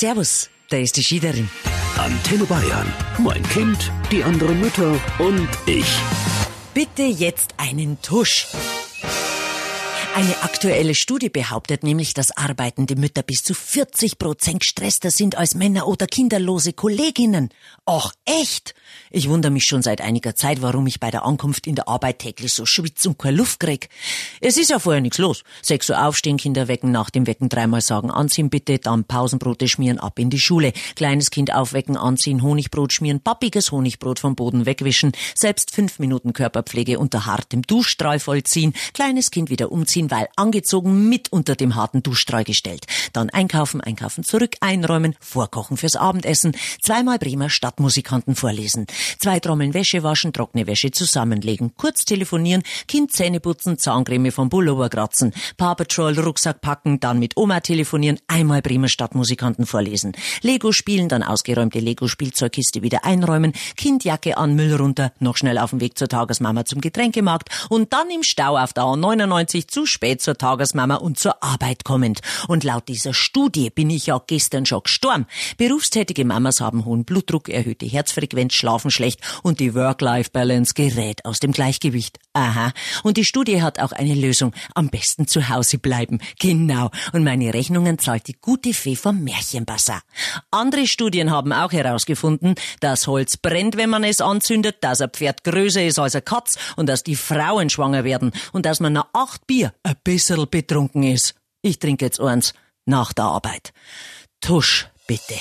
Servus, da ist die Schiederin. Antenne Bayern. Mein Kind, die anderen Mütter und ich. Bitte jetzt einen Tusch. Eine aktuelle Studie behauptet nämlich, dass arbeitende Mütter bis zu 40 Prozent gestresster sind als Männer oder kinderlose Kolleginnen. Ach, echt? Ich wundere mich schon seit einiger Zeit, warum ich bei der Ankunft in der Arbeit täglich so schwitz und keine Luft krieg. Es ist ja vorher nichts los. Sechs Uhr aufstehen, Kinder wecken, nach dem Wecken dreimal sagen, anziehen bitte, dann Pausenbrote schmieren, ab in die Schule. Kleines Kind aufwecken, anziehen, Honigbrot schmieren, pappiges Honigbrot vom Boden wegwischen, selbst fünf Minuten Körperpflege unter hartem Duschstrahl vollziehen, kleines Kind wieder umziehen, weil angezogen mit unter dem harten Duschstrahl gestellt. Dann einkaufen, einkaufen zurück, einräumen, vorkochen fürs Abendessen, zweimal Bremer Stadtmusikanten vorlesen, zwei Trommeln Wäsche waschen, trockene Wäsche zusammenlegen, kurz telefonieren, Kind Zähne putzen, Zahncreme vom Pullover kratzen, Paw Patrol Rucksack packen, dann mit Oma telefonieren, einmal Bremer Stadtmusikanten vorlesen, Lego spielen, dann ausgeräumte Lego-Spielzeugkiste wieder einräumen, Kindjacke an, Müll runter, noch schnell auf dem Weg zur Tagesmama zum Getränkemarkt und dann im Stau auf der A99 zu spät zur Tagesmama und zur Arbeit kommend. Und laut dieser Studie bin ich ja gestern schon gestorben. Berufstätige Mamas haben hohen Blutdruck, erhöhte Herzfrequenz, schlafen schlecht und die Work-Life-Balance gerät aus dem Gleichgewicht. Aha. Und die Studie hat auch eine Lösung. Am besten zu Hause bleiben. Genau. Und meine Rechnungen zahlt die gute Fee vom Märchenbasser. Andere Studien haben auch herausgefunden, dass Holz brennt, wenn man es anzündet, dass ein Pferd größer ist als ein Katz und dass die Frauen schwanger werden und dass man nach acht Bier ein bisschen betrunken ist. Ich trinke jetzt eins nach der Arbeit. Tusch, bitte.